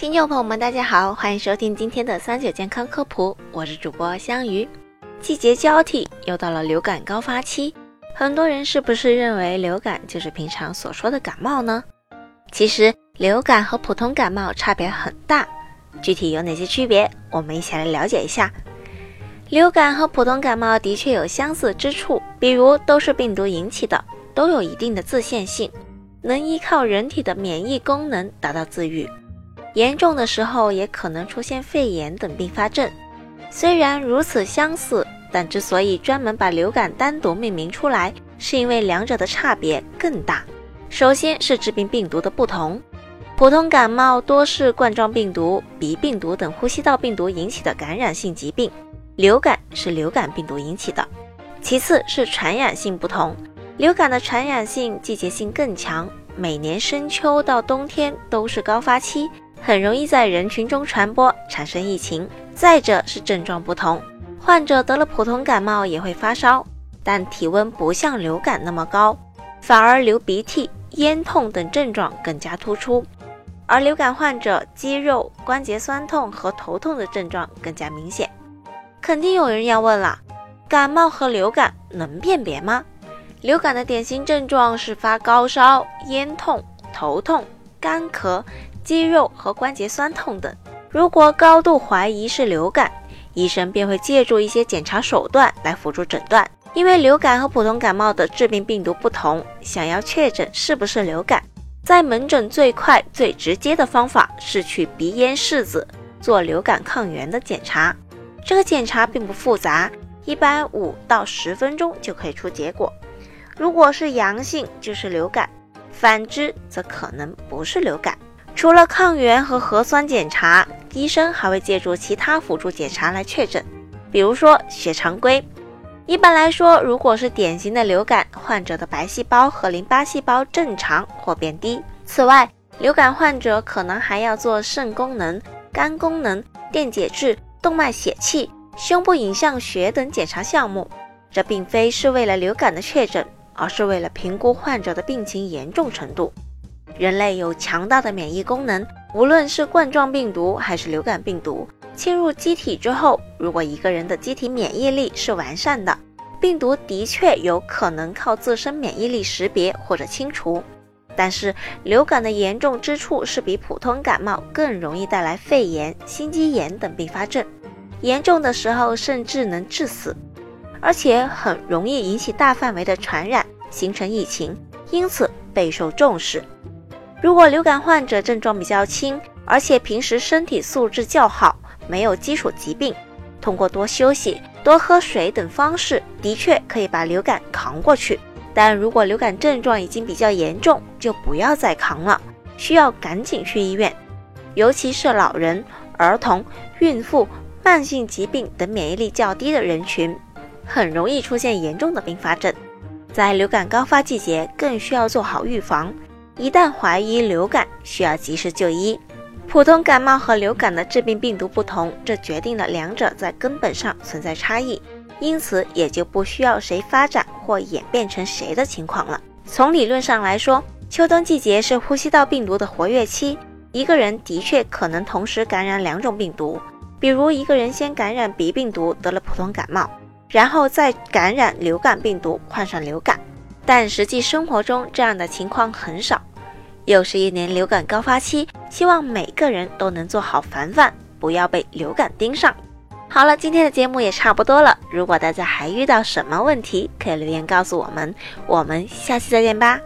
听众朋友们，大家好，欢迎收听今天的三九健康科普，我是主播香鱼。季节交替，又到了流感高发期，很多人是不是认为流感就是平常所说的感冒呢？其实流感和普通感冒差别很大，具体有哪些区别，我们一起来了解一下。流感和普通感冒的确有相似之处，比如都是病毒引起的，都有一定的自限性，能依靠人体的免疫功能达到自愈。严重的时候也可能出现肺炎等并发症。虽然如此相似，但之所以专门把流感单独命名出来，是因为两者的差别更大。首先是致病病毒的不同，普通感冒多是冠状病毒、鼻病毒等呼吸道病毒引起的感染性疾病，流感是流感病毒引起的。其次是传染性不同，流感的传染性、季节性更强，每年深秋到冬天都是高发期。很容易在人群中传播，产生疫情。再者是症状不同，患者得了普通感冒也会发烧，但体温不像流感那么高，反而流鼻涕、咽痛等症状更加突出。而流感患者肌肉、关节酸痛和头痛的症状更加明显。肯定有人要问了，感冒和流感能辨别吗？流感的典型症状是发高烧、咽痛、头痛、干咳。肌肉和关节酸痛等，如果高度怀疑是流感，医生便会借助一些检查手段来辅助诊断。因为流感和普通感冒的致病病毒不同，想要确诊是不是流感，在门诊最快最直接的方法是去鼻咽拭子做流感抗原的检查。这个检查并不复杂，一般五到十分钟就可以出结果。如果是阳性，就是流感；反之，则可能不是流感。除了抗原和核酸检查，医生还会借助其他辅助检查来确诊，比如说血常规。一般来说，如果是典型的流感，患者的白细胞和淋巴细胞正常或变低。此外，流感患者可能还要做肾功能、肝功能、电解质、动脉血气、胸部影像学等检查项目。这并非是为了流感的确诊，而是为了评估患者的病情严重程度。人类有强大的免疫功能，无论是冠状病毒还是流感病毒，侵入机体之后，如果一个人的机体免疫力是完善的，病毒的确有可能靠自身免疫力识别或者清除。但是，流感的严重之处是比普通感冒更容易带来肺炎、心肌炎等并发症，严重的时候甚至能致死，而且很容易引起大范围的传染，形成疫情，因此备受重视。如果流感患者症状比较轻，而且平时身体素质较好，没有基础疾病，通过多休息、多喝水等方式，的确可以把流感扛过去。但如果流感症状已经比较严重，就不要再扛了，需要赶紧去医院。尤其是老人、儿童、孕妇、慢性疾病等免疫力较低的人群，很容易出现严重的并发症。在流感高发季节，更需要做好预防。一旦怀疑流感，需要及时就医。普通感冒和流感的致病病毒不同，这决定了两者在根本上存在差异，因此也就不需要谁发展或演变成谁的情况了。从理论上来说，秋冬季节是呼吸道病毒的活跃期，一个人的确可能同时感染两种病毒，比如一个人先感染鼻病毒得了普通感冒，然后再感染流感病毒患上流感，但实际生活中这样的情况很少。又是一年流感高发期，希望每个人都能做好防范，不要被流感盯上。好了，今天的节目也差不多了。如果大家还遇到什么问题，可以留言告诉我们。我们下期再见吧。